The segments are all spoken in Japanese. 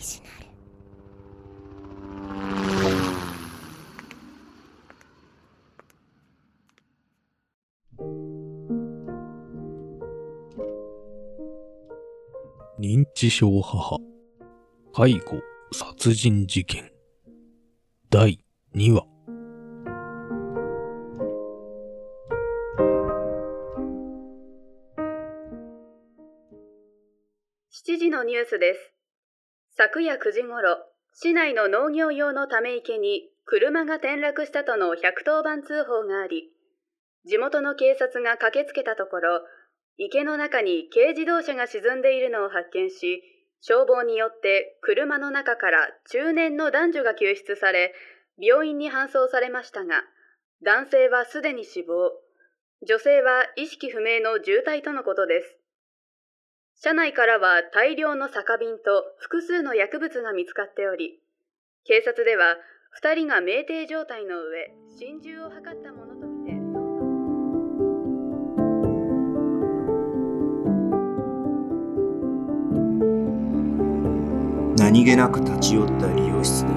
シナル認知症母。介護殺人事件。第2話。7時のニュースです。昨夜9時頃、市内の農業用のため池に車が転落したとの110番通報があり、地元の警察が駆けつけたところ、池の中に軽自動車が沈んでいるのを発見し、消防によって車の中から中年の男女が救出され、病院に搬送されましたが、男性はすでに死亡、女性は意識不明の重体とのことです。車内からは大量の酒瓶と複数の薬物が見つかっており、警察では2人が酩酊状態の上、心中を図ったものとみて何気なく立ち寄った理容室で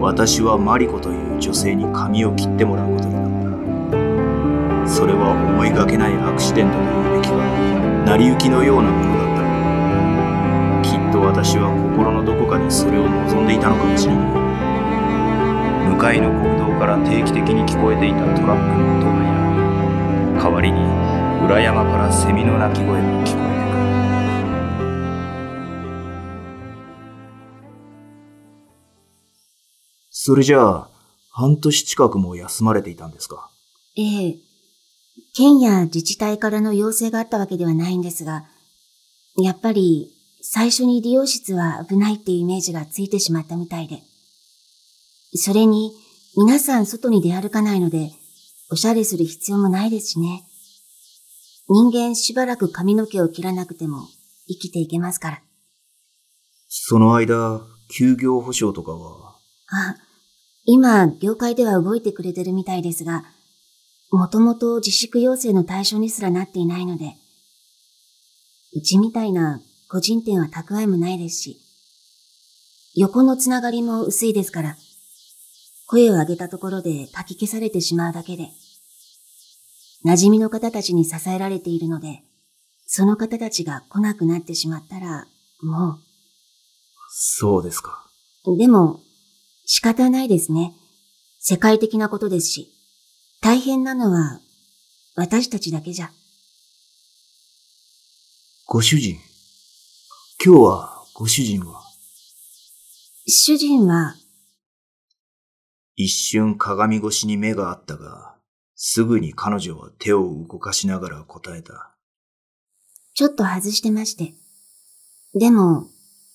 私はマリコという女性に髪を切ってもらうことになった。それは思いがけないアクシデントというべきか成り行きのようなもの私は心のどこかにそれを望んでいたのかもしれない向かいの国道から定期的に聞こえていたトラックの音がや代わりに裏山からセミの鳴き声が聞こえてくるそれじゃあ、半年近くも休まれていたんですか？ええ。県や自治体からの要請があったわけではないんですが、やっぱり最初に利用室は危ないっていうイメージがついてしまったみたいで。それに、皆さん外に出歩かないので、おしゃれする必要もないですしね。人間しばらく髪の毛を切らなくても生きていけますから。その間、休業保障とかは、あ、今、業界では動いてくれてるみたいですが、もともと自粛要請の対象にすらなっていないので、うちみたいな個人店は蓄えもないですし、横のつながりも薄いですから、声を上げたところで書き消されてしまうだけで、馴染みの方たちに支えられているので、その方たちが来なくなってしまったら、もそうですか。う、でも、仕方ないですね。世界的なことですし、大変なのは私たちだけじゃ。ご主人。今日はご主人は、主人は、一瞬鏡越しに目があったが、すぐに彼女は手を動かしながら答えた。ちょっと外してまして。でも、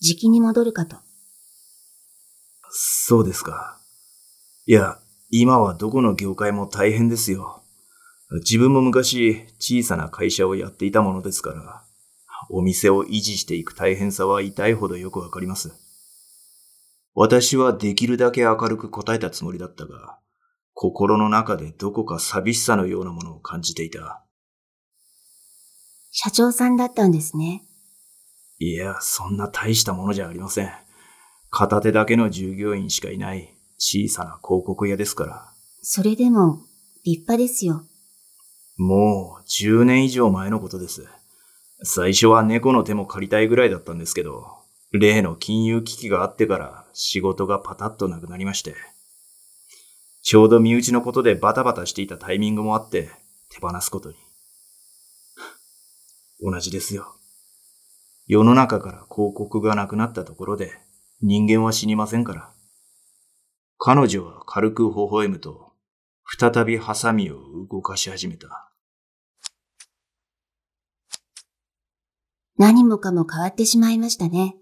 時期に戻るかと。そうですか。いや、今はどこの業界も大変ですよ。自分も昔小さな会社をやっていたものですから、お店を維持していく大変さは痛いほどよくわかります。私はできるだけ明るく答えたつもりだったが、心の中でどこか寂しさのようなものを感じていた。社長さんだったんですね。いや、そんな大したものじゃありません。片手だけの従業員しかいない小さな広告屋ですから。それでも、立派ですよ。もう10年以上前のことです。最初は猫の手も借りたいぐらいだったんですけど、例の金融危機があってから仕事がパタッとなくなりまして。ちょうど身内のことでバタバタしていたタイミングもあって手放すことに。同じですよ。世の中から広告がなくなったところで人間は死にませんから。彼女は軽く微笑むと、再びハサミを動かし始めた。何もかも変わってしまいましたね。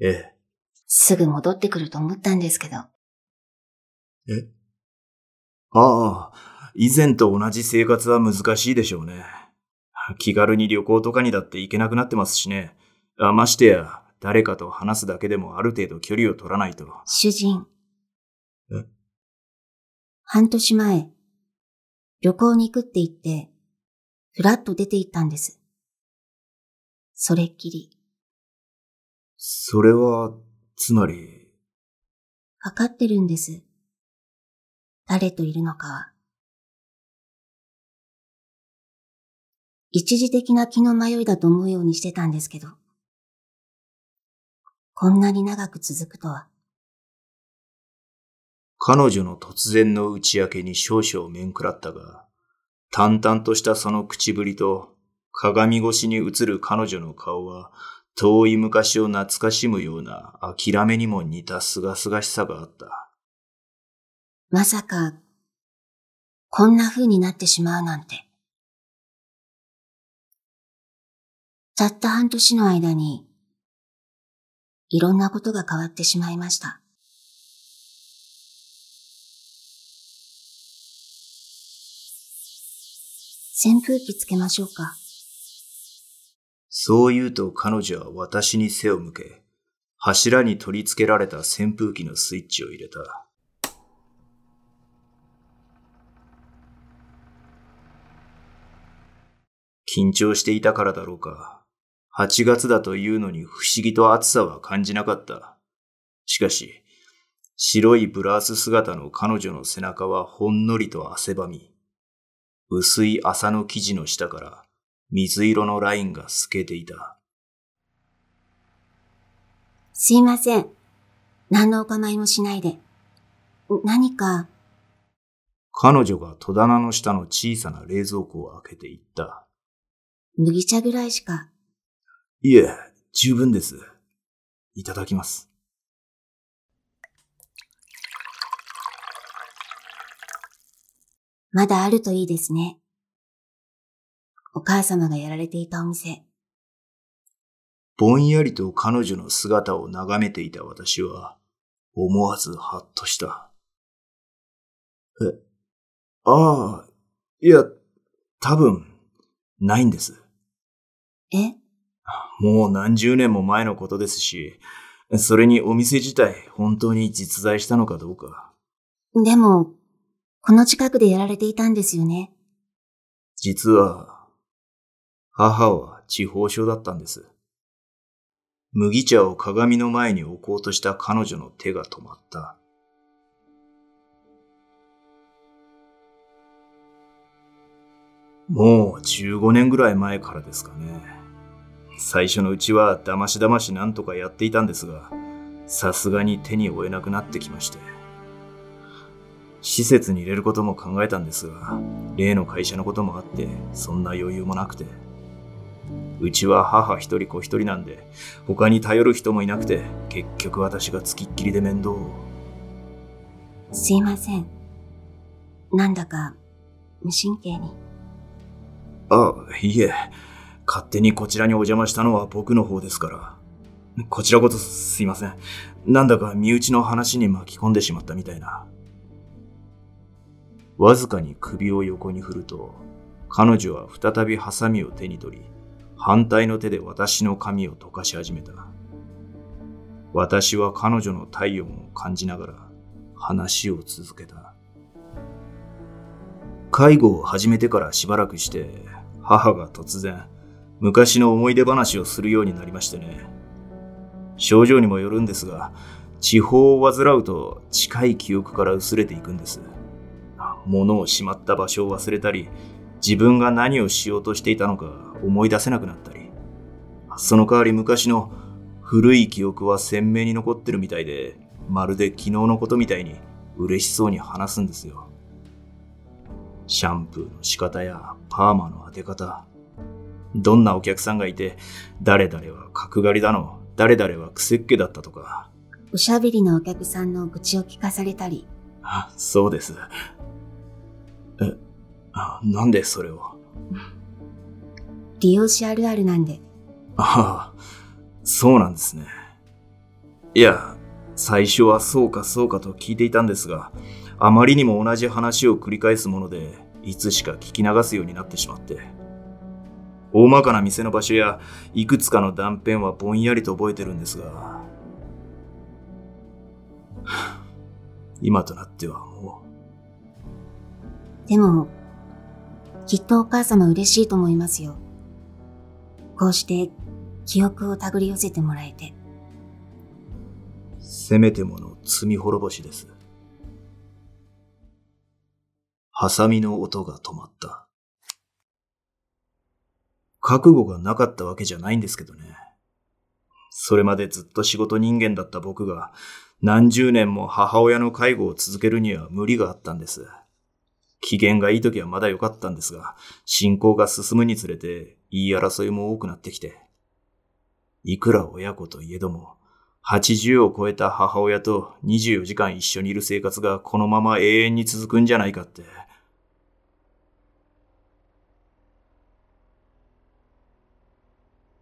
ええ。すぐ戻ってくると思ったんですけど。え？ああ、以前と同じ生活は難しいでしょうね。気軽に旅行とかにだって行けなくなってますしね。あましてや、誰かと話すだけでもある程度距離を取らないと。主人。え？半年前、旅行に行くって言って、ふらっと出て行ったんです。それっきり。それは、つまり、わかってるんです。誰といるのかは。一時的な気の迷いだと思うようにしてたんですけど、こんなに長く続くとは。彼女の突然の打ち明けに少々面食らったが、淡々としたその口ぶりと、鏡越しに映る彼女の顔は、遠い昔を懐かしむような諦めにも似た清々しさがあった。まさか、こんな風になってしまうなんて。たった半年の間に、いろんなことが変わってしまいました。扇風機つけましょうか。そう言うと彼女は私に背を向け、柱に取り付けられた扇風機のスイッチを入れた。緊張していたからだろうか。8月だというのに不思議と暑さは感じなかった。しかし、白いブラウス姿の彼女の背中はほんのりと汗ばみ、薄い麻の生地の下から水色のラインが透けていた。すいません。何のお構いもしないで。何か、彼女が戸棚の下の小さな冷蔵庫を開けていった。麦茶ぐらいしか。いえ、十分です。いただきます。まだあるといいですね。お母様がやられていたお店。ぼんやりと彼女の姿を眺めていた私は、思わずハッとした。え、ああ、いや、多分、ないんです。え？もう何十年も前のことですし、それにお店自体本当に実在したのかどうか。でも、この近くでやられていたんですよね。実は、母は地方症だったんです。麦茶を鏡の前に置こうとした彼女の手が止まった。もう15年ぐらい前からですかね。最初のうちはだましだましなんとかやっていたんですが、さすがに手に負えなくなってきまして。施設に入れることも考えたんですが、例の会社のこともあって、そんな余裕もなくて。うちは母一人子一人なんで、他に頼る人もいなくて、結局私が付きっきりで面倒を。すいません。なんだか、無神経に。あ、いえ、勝手にこちらにお邪魔したのは僕の方ですから。こちらこそすいません。なんだか身内の話に巻き込んでしまったみたいな。わずかに首を横に振ると、彼女は再びハサミを手に取り、反対の手で私の髪を溶かし始めた。私は彼女の体温を感じながら話を続けた。介護を始めてからしばらくして、母が突然、昔の思い出話をするようになりましてね。症状にもよるんですが、地方を患うと近い記憶から薄れていくんです。物をしまった場所を忘れたり、自分が何をしようとしていたのか思い出せなくなったり、その代わり昔の古い記憶は鮮明に残ってるみたいで、まるで昨日のことみたいに嬉しそうに話すんですよ。シャンプーの仕方やパーマの当て方、どんなお客さんがいて、誰々は角刈りだの、誰々は癖っ気だったとか、おしゃべりのお客さんの愚痴を聞かされたり、あそうです。え、あなんでそれを？利用者あるあるなんで、ああ、そうなんですね。いや、最初はそうかそうかと聞いていたんですが、あまりにも同じ話を繰り返すもので、いつしか聞き流すようになってしまって。大まかな店の場所や、いくつかの断片はぼんやりと覚えてるんですが、はあ今となってはもでも、きっとお母様嬉しいと思いますよ。こうして記憶を手繰り寄せてもらえて。せめてもの罪滅ぼしです。ハサミの音が止まった。覚悟がなかったわけじゃないんですけどね。それまでずっと仕事人間だった僕が何十年も母親の介護を続けるには無理があったんです。機嫌がいい時はまだ良かったんですが、進行が進むにつれて言い争いも多くなってきて。いくら親子といえども、80を超えた母親と24時間一緒にいる生活がこのまま永遠に続くんじゃないかって。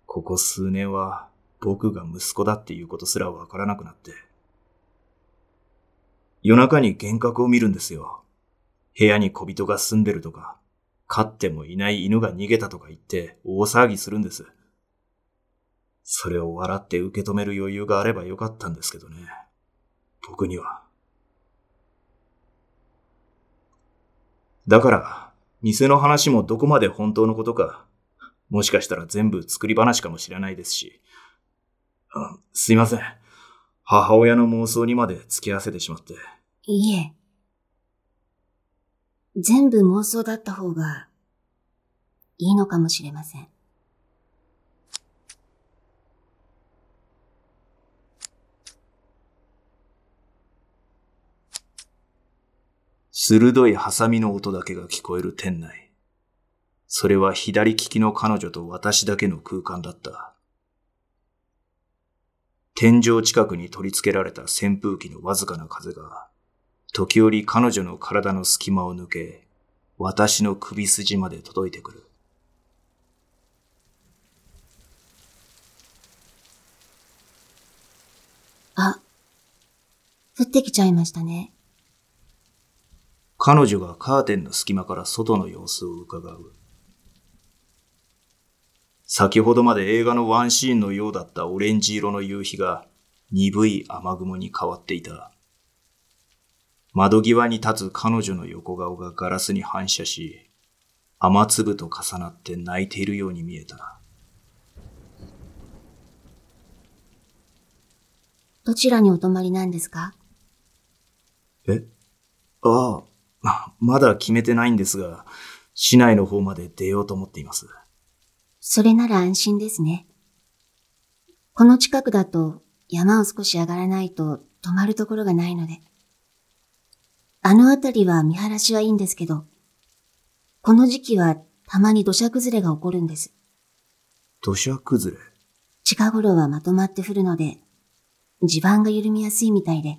ここ数年は僕が息子だっていうことすらわからなくなって。夜中に幻覚を見るんですよ。部屋に小人が住んでるとか、飼ってもいない犬が逃げたとか言って大騒ぎするんです。それを笑って受け止める余裕があればよかったんですけどね。僕には。だから、店の話もどこまで本当のことか、もしかしたら全部作り話かもしれないですし。あすいません。母親の妄想にまで付き合わせてしまって。いいえ。全部妄想だった方がいいのかもしれません。鋭いハサミの音だけが聞こえる店内。それは左利きの彼女と私だけの空間だった。天井近くに取り付けられた扇風機のわずかな風が、時折彼女の体の隙間を抜け、私の首筋まで届いてくる。あ、降ってきちゃいましたね。彼女がカーテンの隙間から外の様子を伺う。先ほどまで映画のワンシーンのようだったオレンジ色の夕日が鈍い雨雲に変わっていた。窓際に立つ彼女の横顔がガラスに反射し、雨粒と重なって泣いているように見えた。どちらにお泊まりなんですか？え？ああ、ままだ決めてないんですが、市内の方まで出ようと思っています。それなら安心ですね。この近くだと山を少し上がらないと泊まるところがないので。あの辺りは見晴らしはいいんですけど、この時期はたまに土砂崩れが起こるんです。土砂崩れ？近頃はまとまって降るので、地盤が緩みやすいみたいで、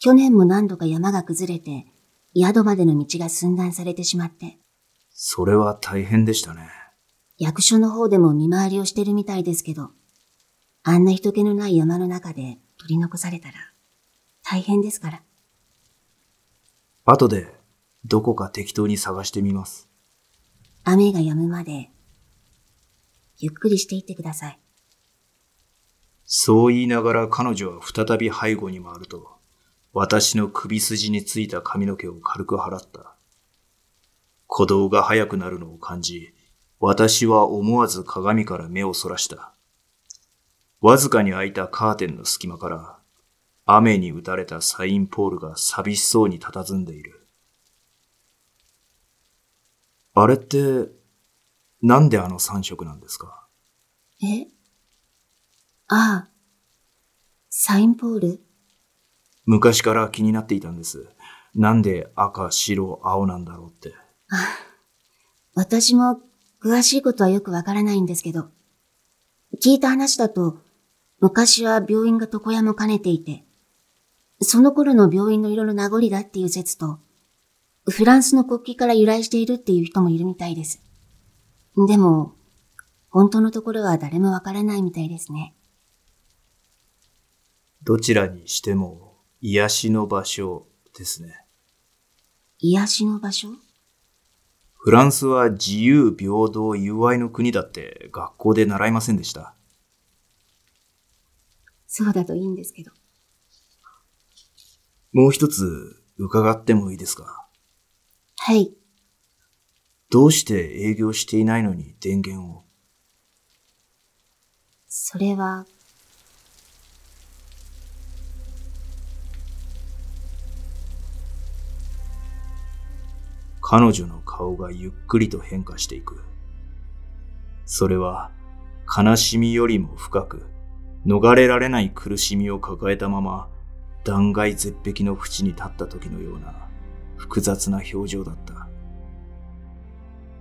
去年も何度か山が崩れて、宿までの道が寸断されてしまって、それは大変でしたね。役所の方でも見回りをしてるみたいですけど、あんな人気のない山の中で取り残されたら大変ですから。後でどこか適当に探してみます。雨が止むまで、ゆっくりしていってください。そう言いながら彼女は再び背後に回ると、私の首筋についた髪の毛を軽く払った。鼓動が速くなるのを感じ、私は思わず鏡から目をそらした。わずかに開いたカーテンの隙間から、雨に打たれたサインポールが寂しそうに佇んでいる。あれって、なんであの三色なんですか？え？ああ、サインポール？昔から気になっていたんです。なんで赤、白、青なんだろうって。私も詳しいことはよくわからないんですけど、聞いた話だと、昔は病院が床屋も兼ねていて、その頃の病院の色の名残だっていう説と、フランスの国旗から由来しているっていう人もいるみたいです。でも、本当のところは誰もわからないみたいですね。どちらにしても癒しの場所ですね。癒しの場所？フランスは自由、平等、友愛の国だって学校で習いませんでした。そうだといいんですけど。もう一つ伺ってもいいですか？はい。どうして営業していないのに電源を？それは、彼女の顔がゆっくりと変化していく。それは、悲しみよりも深く、逃れられない苦しみを抱えたまま、断崖絶壁の淵に立った時のような複雑な表情だった。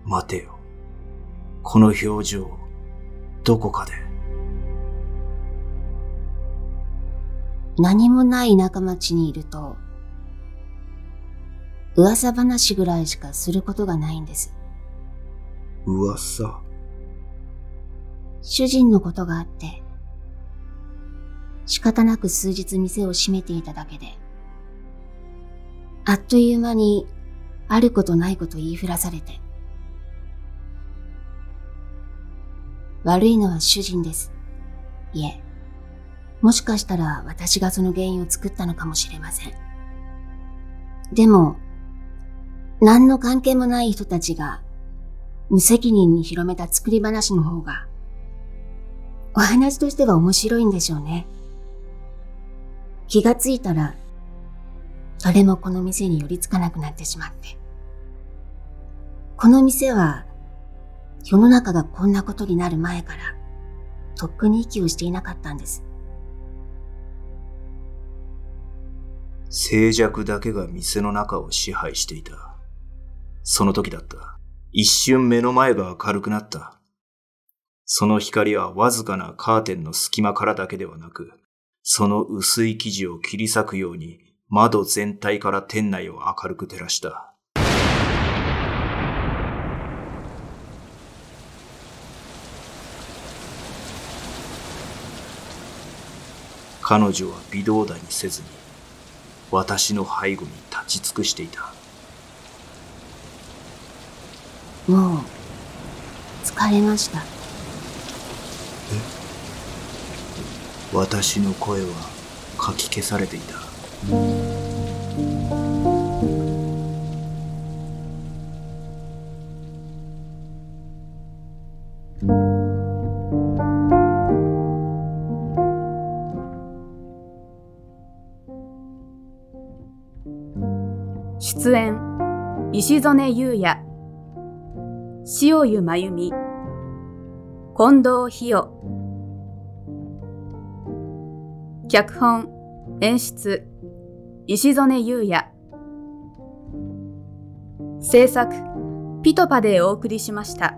待てよ。この表情、どこかで。何もない田舎町にいると、噂話ぐらいしかすることがないんです。噂主人のことがあって、仕方なく数日店を閉めていただけで、あっという間にあることないこと言いふらされて、悪いのは主人です。いえ、もしかしたら私がその原因を作ったのかもしれません。でも、何の関係もない人たちが無責任に広めた作り話の方がお話としては面白いんでしょうね。気がついたら、誰もこの店に寄りつかなくなってしまって。この店は、世の中がこんなことになる前から、とっくに息をしていなかったんです。静寂だけが店の中を支配していた。その時だった。一瞬目の前が明るくなった。その光はわずかなカーテンの隙間からだけではなく、その薄い生地を切り裂くように窓全体から店内を明るく照らした。彼女は微動だにせずに私の背後に立ち尽くしていた。もう疲れました私の声はかき消されていた。出演石曽根優也塩湯真由美近藤日代。脚本、演出、石曽根優也。制作、ピトパでお送りしました。